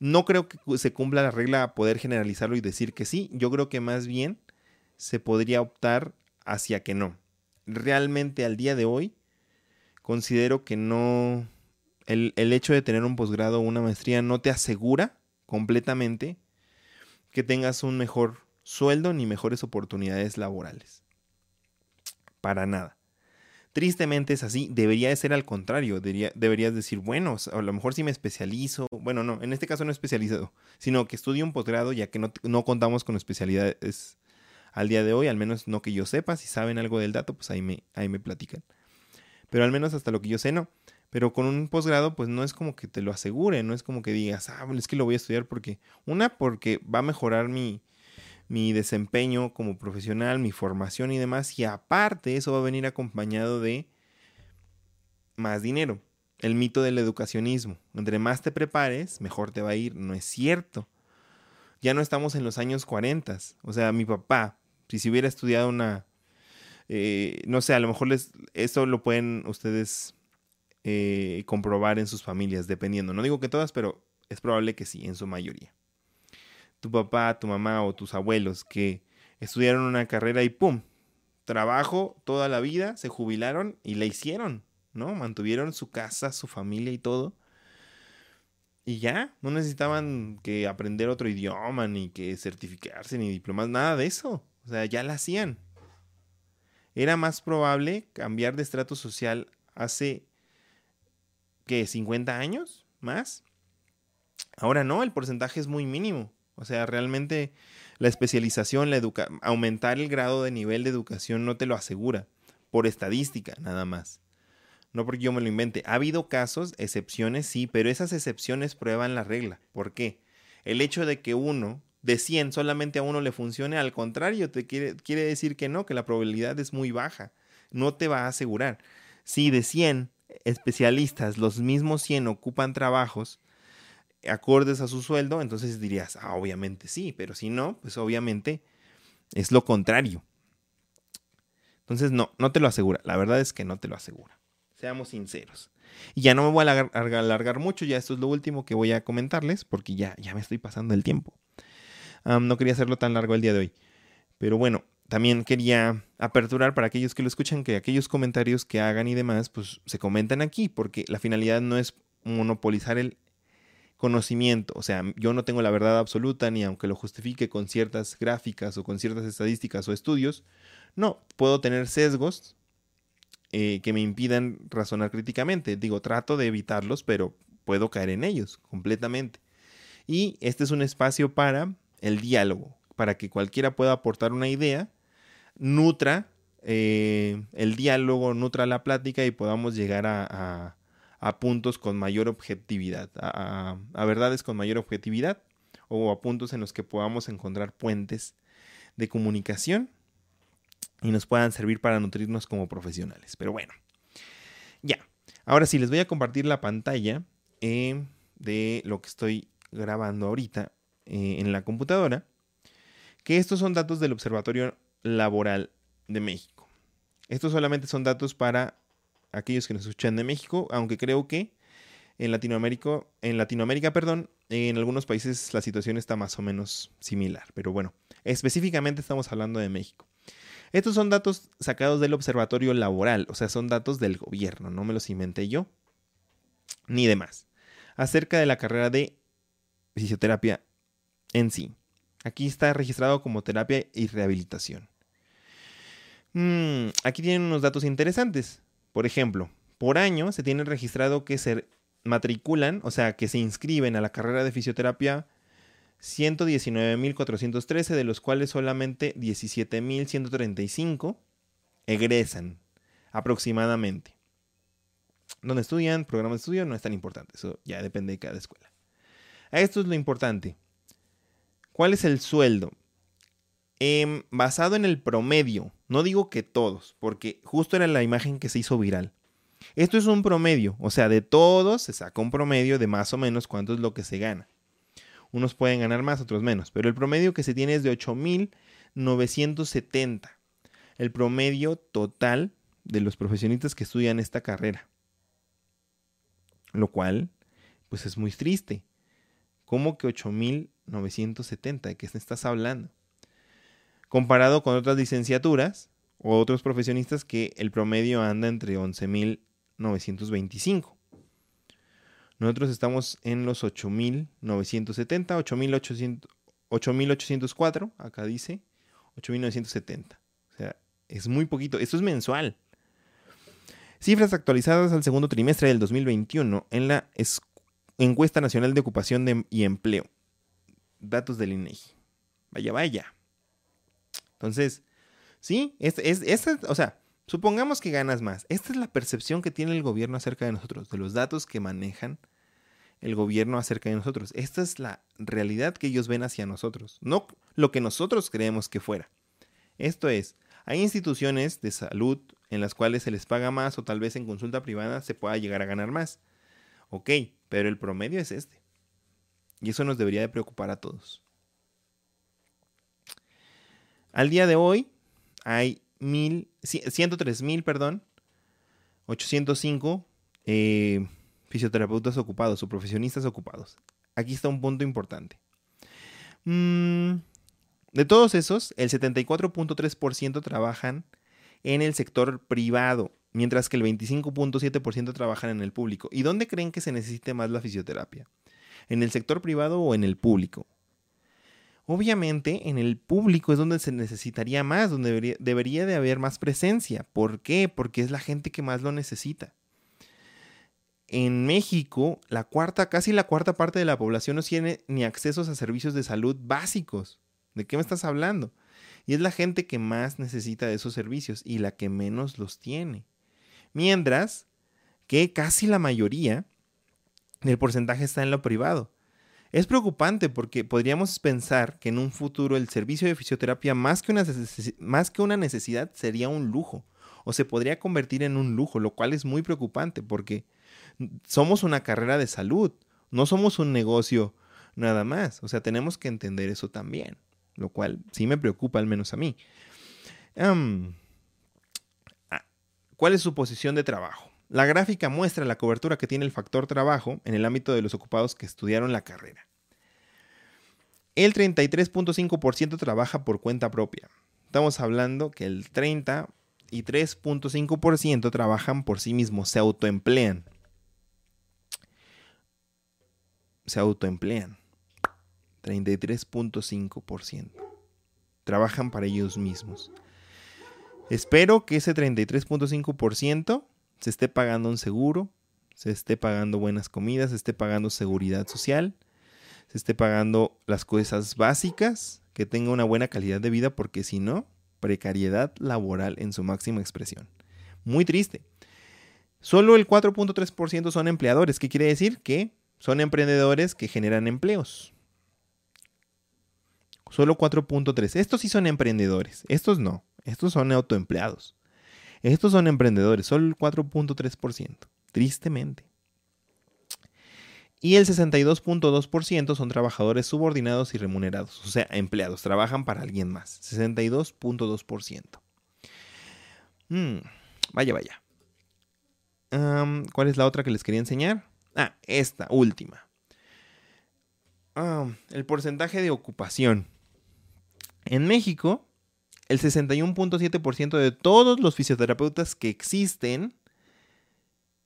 No creo que se cumpla la regla a poder generalizarlo y decir que sí. Yo creo que más bien se podría optar hacia que no. Realmente al día de hoy considero que no... El, el hecho de tener un posgrado o una maestría no te asegura completamente que tengas un mejor sueldo ni mejores oportunidades laborales. Para nada. Tristemente es así, debería de ser al contrario, deberías decir, bueno, a lo mejor si me especializo, bueno, no, en este caso no especializado, sino que estudio un posgrado ya que no, contamos con especialidades al día de hoy, al menos no que yo sepa, si saben algo del dato, pues ahí me, ahí me platican. Pero al menos hasta lo que yo sé, no. Pero con un posgrado, pues no es como que te lo asegure, no es como que digas, ah, es que lo voy a estudiar porque, una, porque va a mejorar mi, mi desempeño como profesional, mi formación y demás. Y aparte eso va a venir acompañado de más dinero. El mito del educacionismo. Entre más te prepares, mejor te va a ir. No es cierto. Ya no estamos en los años 40. O sea, mi papá, si se hubiera estudiado una... Eh, no sé, a lo mejor les, eso lo pueden ustedes eh, comprobar en sus familias, dependiendo. No digo que todas, pero es probable que sí, en su mayoría. Tu papá, tu mamá o tus abuelos que estudiaron una carrera y ¡pum! Trabajo toda la vida, se jubilaron y la hicieron, ¿no? Mantuvieron su casa, su familia y todo. Y ya, no necesitaban que aprender otro idioma, ni que certificarse, ni diplomas, nada de eso. O sea, ya la hacían. Era más probable cambiar de estrato social hace, ¿qué? ¿50 años? ¿Más? Ahora no, el porcentaje es muy mínimo. O sea, realmente la especialización, la aumentar el grado de nivel de educación no te lo asegura, por estadística nada más. No porque yo me lo invente. Ha habido casos, excepciones, sí, pero esas excepciones prueban la regla. ¿Por qué? El hecho de que uno de 100 solamente a uno le funcione, al contrario, te quiere, quiere decir que no, que la probabilidad es muy baja. No te va a asegurar. Si de 100 especialistas, los mismos 100 ocupan trabajos, acordes a su sueldo, entonces dirías, ah, obviamente sí, pero si no, pues obviamente es lo contrario. Entonces no, no te lo asegura, la verdad es que no te lo asegura. Seamos sinceros. Y ya no me voy a alargar, mucho, ya esto es lo último que voy a comentarles, porque ya, ya me estoy pasando el tiempo. no quería hacerlo tan largo el día de hoy. Pero bueno, también quería aperturar para aquellos que lo escuchan que aquellos comentarios que hagan y demás, pues se comentan aquí, porque la finalidad no es monopolizar el conocimiento. O sea, yo no tengo la verdad absoluta, ni aunque lo justifique con ciertas gráficas o con ciertas estadísticas o estudios. No, puedo tener sesgos eh, que me impidan razonar críticamente. Digo, trato de evitarlos, pero puedo caer en ellos completamente. Y este es un espacio para el diálogo, para que cualquiera pueda aportar una idea, nutra eh, el diálogo, nutra la plática y podamos llegar a a puntos con mayor objetividad, a, verdades con mayor objetividad o a puntos en los que podamos encontrar puentes de comunicación y nos puedan servir para nutrirnos como profesionales. Pero bueno, ya. Ahora sí, les voy a compartir la pantalla eh, de lo que estoy grabando ahorita eh, en la computadora, que estos son datos del Observatorio Laboral de México. Estos solamente son datos para aquellos que nos escuchan de México, aunque creo que en Latinoamérica, en Latinoamérica, perdón, en algunos países la situación está más o menos similar, pero bueno, específicamente estamos hablando de México. Estos son datos sacados del Observatorio Laboral, o sea, son datos del gobierno, no me los inventé yo, ni demás, acerca de la carrera de fisioterapia en sí. Aquí está registrado como terapia y rehabilitación. Mm, aquí tienen unos datos interesantes. Por ejemplo, por año se tiene registrado que se matriculan, o sea, que se inscriben a la carrera de fisioterapia 119.413, de los cuales solamente 17.135 egresan aproximadamente. Donde estudian, programa de estudio, no es tan importante, eso ya depende de cada escuela. Esto es lo importante. ¿Cuál es el sueldo? Em, basado en el promedio, no digo que todos, porque justo era la imagen que se hizo viral. Esto es un promedio, o sea, de todos se saca un promedio de más o menos cuánto es lo que se gana. Unos pueden ganar más, otros menos, pero el promedio que se tiene es de 8.970. El promedio total de los profesionistas que estudian esta carrera. Lo cual, pues es muy triste. ¿Cómo que 8.970? ¿De qué estás hablando? Comparado con otras licenciaturas o otros profesionistas que el promedio anda entre 11.925. Nosotros estamos en los 8.970, 8.804, acá dice, 8.970. O sea, es muy poquito. Esto es mensual. Cifras actualizadas al segundo trimestre del 2021 en la Encuesta Nacional de Ocupación y Empleo. Datos del INEGI. Vaya, vaya. Entonces, sí, es, es, o sea, supongamos que ganas más. Esta es la percepción que tiene el gobierno acerca de nosotros, de los datos que manejan el gobierno acerca de nosotros. Esta es la realidad que ellos ven hacia nosotros, no lo que nosotros creemos que fuera. Esto es, hay instituciones de salud en las cuales se les paga más o tal vez en consulta privada se pueda llegar a ganar más. Ok, pero el promedio es este. Y eso nos debería de preocupar a todos. Al día de hoy hay mil, 103 mil, perdón, 805 eh, fisioterapeutas ocupados o profesionistas ocupados. Aquí está un punto importante. Mm, de todos esos, el 74.3% trabajan en el sector privado, mientras que el 25.7% trabajan en el público. ¿Y dónde creen que se necesite más la fisioterapia? ¿En el sector privado o en el público? Obviamente en el público es donde se necesitaría más, donde debería, de haber más presencia. ¿Por qué? Porque es la gente que más lo necesita. En México, la cuarta, casi la cuarta parte de la población no tiene ni accesos a servicios de salud básicos. ¿De qué me estás hablando? Y es la gente que más necesita de esos servicios y la que menos los tiene. Mientras que casi la mayoría del porcentaje está en lo privado. Es preocupante porque podríamos pensar que en un futuro el servicio de fisioterapia más que, una más que una necesidad sería un lujo o se podría convertir en un lujo, lo cual es muy preocupante porque somos una carrera de salud, no somos un negocio nada más. O sea, tenemos que entender eso también, lo cual sí me preocupa al menos a mí. Ah, ¿Cuál es su posición de trabajo? La gráfica muestra la cobertura que tiene el factor trabajo en el ámbito de los ocupados que estudiaron la carrera. El 33.5% trabaja por cuenta propia. Estamos hablando que el 30 y 3.5% trabajan por sí mismos, se autoemplean. Se autoemplean. 33.5%. Trabajan para ellos mismos. Espero que ese 33.5% se esté pagando un seguro, se esté pagando buenas comidas, se esté pagando seguridad social, se esté pagando las cosas básicas, que tenga una buena calidad de vida, porque si no, precariedad laboral en su máxima expresión. Muy triste. Solo el 4.3% son empleadores, ¿qué quiere decir? Que son emprendedores que generan empleos. Solo 4.3. Estos sí son emprendedores, estos no, estos son autoempleados. Estos son emprendedores, solo el 4.3%, tristemente. Y el 62.2% son trabajadores subordinados y remunerados, o sea, empleados, trabajan para alguien más. 62.2%. Mm, vaya, vaya. ¿Cuál es la otra que les quería enseñar? Ah, esta última. el porcentaje de ocupación. En México, el 61.7% de todos los fisioterapeutas que existen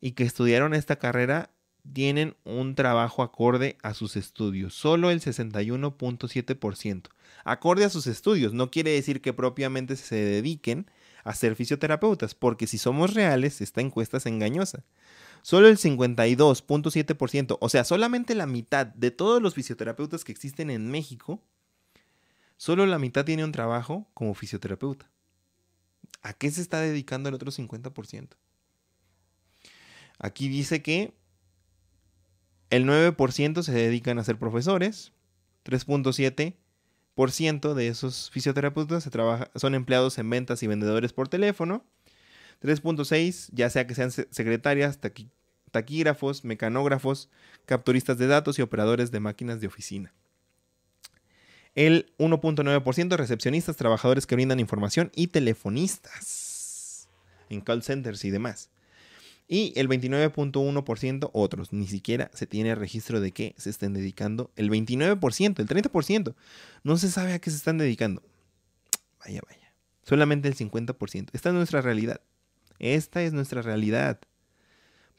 y que estudiaron esta carrera tienen un trabajo acorde a sus estudios. Solo el 61.7%. Acorde a sus estudios. No quiere decir que propiamente se dediquen a ser fisioterapeutas, porque si somos reales, esta encuesta es engañosa. Solo el 52.7%, o sea, solamente la mitad de todos los fisioterapeutas que existen en México Solo la mitad tiene un trabajo como fisioterapeuta. ¿A qué se está dedicando el otro 50%? Aquí dice que el 9% se dedican a ser profesores, 3.7% de esos fisioterapeutas se son empleados en ventas y vendedores por teléfono, 3.6% ya sea que sean secretarias, taquígrafos, mecanógrafos, capturistas de datos y operadores de máquinas de oficina el 1.9% recepcionistas, trabajadores que brindan información y telefonistas en call centers y demás. Y el 29.1% otros. Ni siquiera se tiene registro de que se estén dedicando. El 29%, el 30%. No se sabe a qué se están dedicando. Vaya, vaya. Solamente el 50%. Esta es nuestra realidad. Esta es nuestra realidad.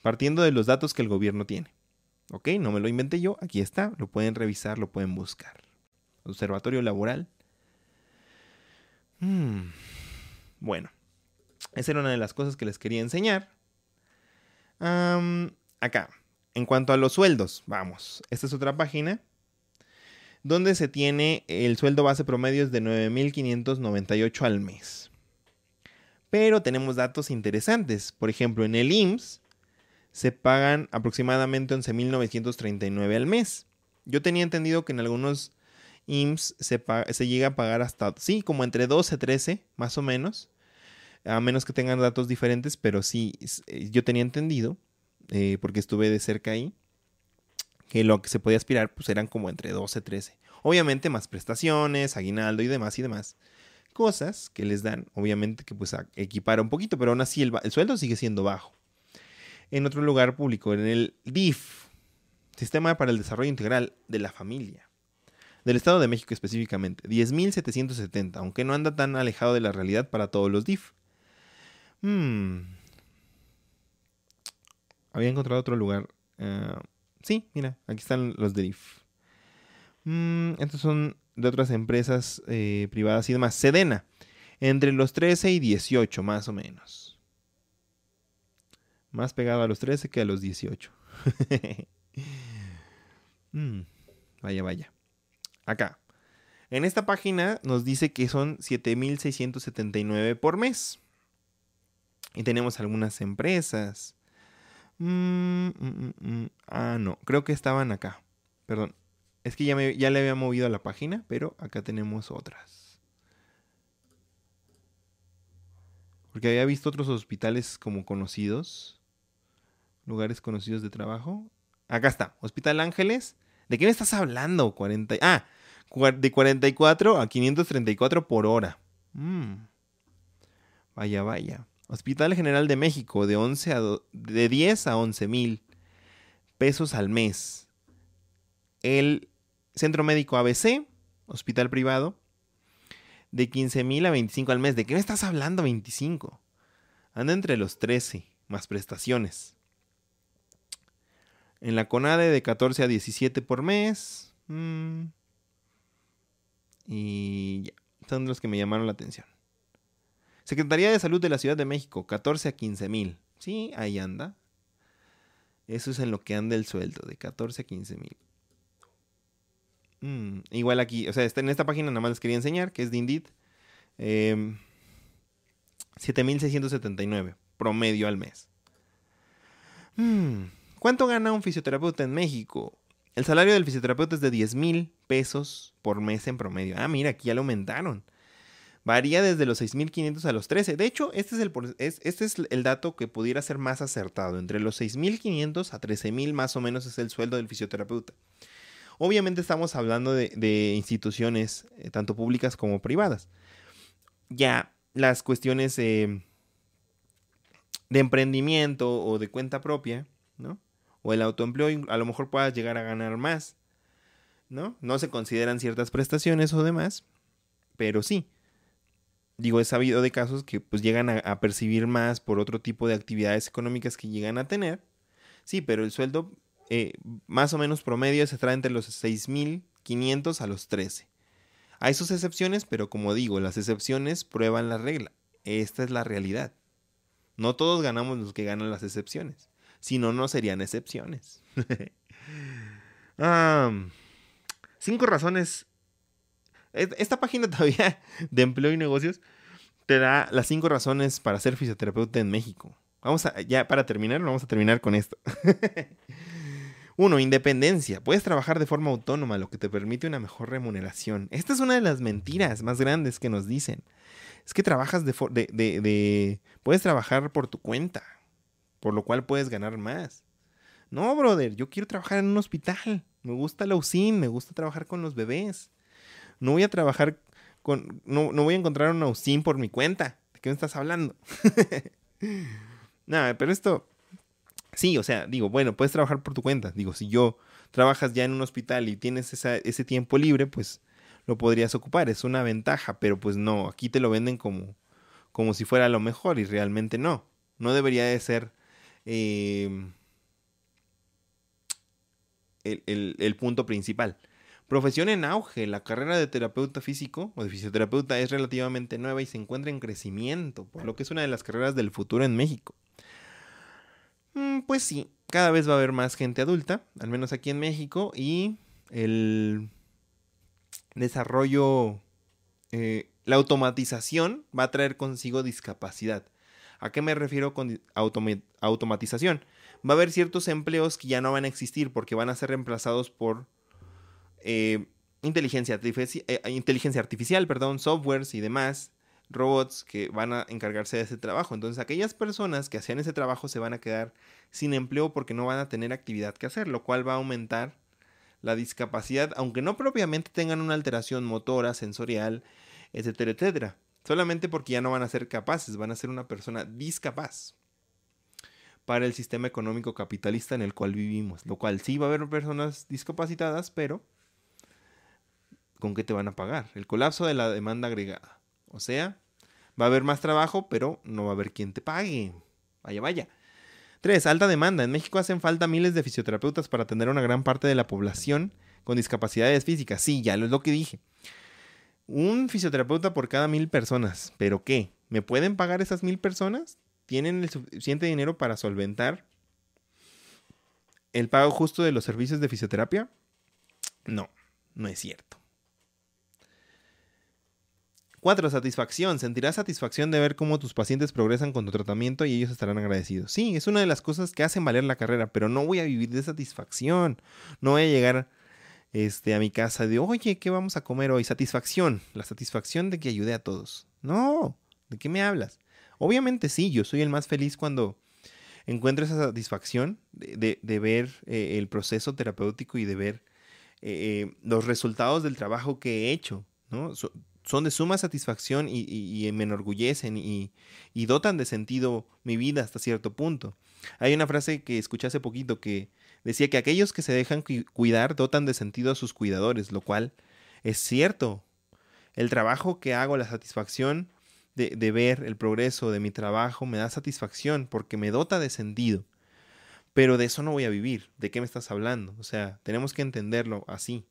Partiendo de los datos que el gobierno tiene. ¿Ok? No me lo inventé yo. Aquí está. Lo pueden revisar, lo pueden buscar. Observatorio Laboral. Hmm. Bueno, esa era una de las cosas que les quería enseñar. acá, en cuanto a los sueldos, vamos, esta es otra página donde se tiene el sueldo base promedio es de 9.598 al mes. Pero tenemos datos interesantes. Por ejemplo, en el IMSS se pagan aproximadamente 11.939 al mes. Yo tenía entendido que en algunos IMSS se, llega a pagar hasta, sí, como entre 12, 13, más o menos, a menos que tengan datos diferentes, pero sí, eh, yo tenía entendido, eh, porque estuve de cerca ahí, que lo que se podía aspirar pues eran como entre 12, 13. Obviamente más prestaciones, aguinaldo y demás y demás. Cosas que les dan, obviamente que pues equipara un poquito, pero aún así el sueldo sigue siendo bajo. En otro lugar público, en el DIF, Sistema para el Desarrollo Integral de la Familia del Estado de México específicamente, 10.770, aunque no anda tan alejado de la realidad para todos los DIF. Hmm. Había encontrado otro lugar. Eh, sí, mira, aquí están los DIF. Hmm, estos son de otras empresas eh, privadas y demás. Sedena, entre los 13 y 18 más o menos. Más pegado a los 13 que a los 18. *laughs* Hmm, vaya, vaya acá. En esta página nos dice que son 7.679 por mes. Y tenemos algunas empresas. Mm, mm, mm, ah, no, creo que estaban acá. Perdón. Es que ya, ya le había movido a la página, pero acá tenemos otras. Porque había visto otros hospitales como conocidos. Lugares conocidos de trabajo. Acá está, Hospital Ángeles. ¿De qué me estás hablando? 40... Ah, de 44 a 534 por hora. Mm. Vaya, vaya. Hospital General de México, de, 11 a de 10 a 11 mil pesos al mes. El Centro Médico ABC, hospital privado, de 15 mil a 25 al mes. ¿De qué me estás hablando, 25? Anda entre los 13, más prestaciones. En la CONADE, de 14 a 17 por mes. Mm. Y ya, son los que me llamaron la atención. Secretaría de Salud de la Ciudad de México, 14 a 15 mil. Sí, ahí anda. Eso es en lo que anda el sueldo, de 14 a 15 mil. Mm, igual aquí, o sea, en esta página nada más les quería enseñar, que es de Indeed. 7.679 em, promedio al mes. Mm, ¿Cuánto gana un fisioterapeuta en México? El salario del fisioterapeuta es de 10 mil pesos por mes en promedio. Ah, mira, aquí ya lo aumentaron. Varía desde los 6.500 a los 13. De hecho, este es, el, este es el dato que pudiera ser más acertado. Entre los 6.500 a 13.000 más o menos es el sueldo del fisioterapeuta. Obviamente estamos hablando de, instituciones eh, tanto públicas como privadas. Ya las cuestiones de emprendimiento o de cuenta propia, ¿no? O el autoempleo a lo mejor puedas llegar a ganar más, ¿no? No se consideran ciertas prestaciones o demás, pero sí. Digo, he sabido de casos que pues llegan a, percibir más por otro tipo de actividades económicas que llegan a tener. Sí, pero el sueldo eh, más o menos promedio se trae entre los 6.500 a los 13. Hay sus excepciones, pero como digo, las excepciones prueban la regla. Esta es la realidad. No todos ganamos los que ganan las excepciones. Si no, no serían excepciones. *laughs* cinco razones. Esta página *laughs* todavía de empleo y negocios te da las cinco razones para ser fisioterapeuta en México. Vamos a, ya para terminar, vamos a terminar con esto. *laughs* Uno, independencia. Puedes trabajar de forma autónoma, lo que te permite una mejor remuneración. Esta es una de las mentiras más grandes que nos dicen. Es que trabajas de, de, de puedes trabajar por tu cuenta por lo cual puedes ganar más. No, brother, yo quiero trabajar en un hospital. Me gusta la UCIN, me gusta trabajar con los bebés. No voy a trabajar con. No, no voy a encontrar una UCIN por mi cuenta. ¿De qué me estás hablando? *laughs* Nada, pero esto. Sí, o sea, digo, bueno, puedes trabajar por tu cuenta. Digo, si yo trabajas ya en un hospital y tienes ese tiempo libre, pues lo podrías ocupar. Es una ventaja, pero pues no, aquí te lo venden como, como si fuera lo mejor y realmente no. No debería de ser Em, el, punto principal. Profesión en auge. La carrera de terapeuta físico o de fisioterapeuta es relativamente nueva y se encuentra en crecimiento, por lo que es una de las carreras del futuro en México. Mm, pues sí, cada vez va a haber más gente adulta, al menos aquí en México, y el desarrollo, eh, la automatización va a traer consigo discapacidad. ¿A qué me refiero con automatización? Va a haber ciertos empleos que ya no van a existir porque van a ser reemplazados por eh, inteligencia, eh, inteligencia artificial, perdón, softwares y demás, robots que van a encargarse de ese trabajo. Entonces aquellas personas que hacían ese trabajo se van a quedar sin empleo porque no van a tener actividad que hacer, lo cual va a aumentar la discapacidad, aunque no propiamente tengan una alteración motora, sensorial, etcétera, etcétera. Solamente porque ya no van a ser capaces, van a ser una persona discapaz para el sistema económico capitalista en el cual vivimos. Lo cual sí va a haber personas discapacitadas, pero ¿con qué te van a pagar? El colapso de la demanda agregada. O sea, va a haber más trabajo, pero no va a haber quien te pague. Vaya, vaya. 3. Alta demanda. En México hacen falta miles de fisioterapeutas para atender a una gran parte de la población con discapacidades físicas. Sí, ya es lo que dije. Un fisioterapeuta por cada mil personas. ¿Pero qué? ¿Me pueden pagar esas mil personas? ¿Tienen el suficiente dinero para solventar el pago justo de los servicios de fisioterapia? No, no es cierto. 4. Satisfacción. Sentirás satisfacción de ver cómo tus pacientes progresan con tu tratamiento y ellos estarán agradecidos. Sí, es una de las cosas que hacen valer la carrera, pero no voy a vivir de satisfacción. No voy a llegar este, a mi casa de, oye, ¿qué vamos a comer hoy? Satisfacción. La satisfacción de que ayude a todos. No, ¿de qué me hablas? Obviamente sí, yo soy el más feliz cuando encuentro esa satisfacción de, ver eh, el proceso terapéutico y de ver eh, eh, los resultados del trabajo que he hecho. ¿no? son de suma satisfacción y, me enorgullecen y, dotan de sentido mi vida hasta cierto punto. Hay una frase que escuché hace poquito que decía que aquellos que se dejan cuidar dotan de sentido a sus cuidadores, lo cual es cierto. El trabajo que hago, la satisfacción de, ver el progreso de mi trabajo me da satisfacción porque me dota de sentido. Pero de eso no voy a vivir. ¿De qué me estás hablando? O sea, tenemos que entenderlo así.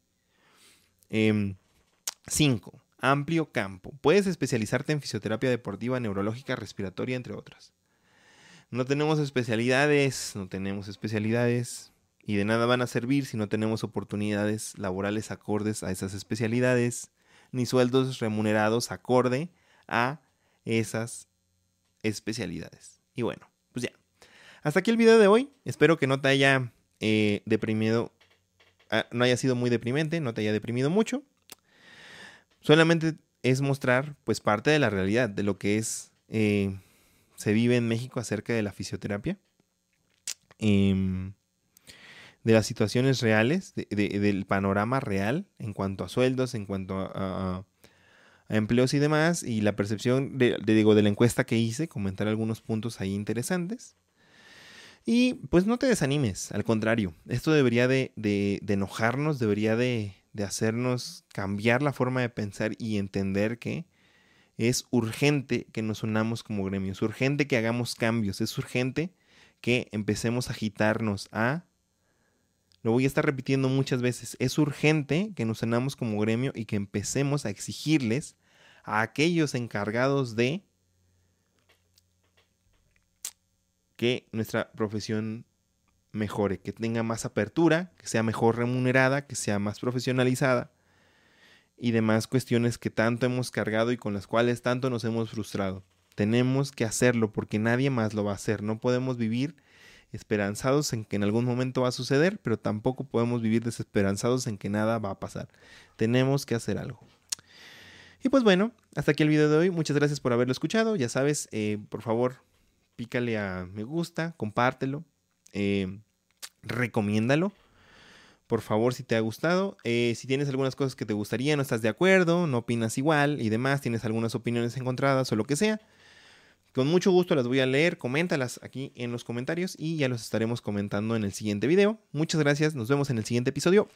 5. Em, amplio campo. Puedes especializarte en fisioterapia deportiva, neurológica, respiratoria, entre otras. No tenemos especialidades, no tenemos especialidades y de nada van a servir si no tenemos oportunidades laborales acordes a esas especialidades, ni sueldos remunerados acorde a esas especialidades. Y bueno, pues ya. Hasta aquí el video de hoy. Espero que no te haya eh, deprimido, ah, no haya sido muy deprimente, no te haya deprimido mucho solamente es mostrar pues parte de la realidad, de lo que es, eh, se vive en México acerca de la fisioterapia, em, de las situaciones reales, del panorama real en cuanto a sueldos, en cuanto a, empleos y demás, y la percepción de, digo, de la encuesta que hice, comentar algunos puntos ahí interesantes. Y pues no te desanimes, al contrario, esto debería de enojarnos, debería de, de hacernos cambiar la forma de pensar y entender que es urgente que nos unamos como gremios, es urgente que hagamos cambios, es urgente que empecemos a agitarnos a... Lo voy a estar repitiendo muchas veces, es urgente que nos unamos como gremio y que empecemos a exigirles a aquellos encargados de que nuestra profesión mejore, que tenga más apertura, que sea mejor remunerada, que sea más profesionalizada y demás cuestiones que tanto hemos cargado y con las cuales tanto nos hemos frustrado. Tenemos que hacerlo porque nadie más lo va a hacer. No podemos vivir esperanzados en que en algún momento va a suceder, pero tampoco podemos vivir desesperanzados en que nada va a pasar. Tenemos que hacer algo. Y pues bueno, hasta aquí el video de hoy. Muchas gracias por haberlo escuchado. Ya sabes, eh, por favor, pícale a me gusta, compártelo. Eh, recomiéndalo. Por favor, si te ha gustado. Eh, si tienes algunas cosas que te gustaría, no estás de acuerdo, no opinas igual y demás, tienes algunas opiniones encontradas o lo que sea. Con mucho gusto las voy a leer, coméntalas aquí en los comentarios y ya los estaremos comentando en el siguiente video. Muchas gracias, nos vemos en el siguiente episodio.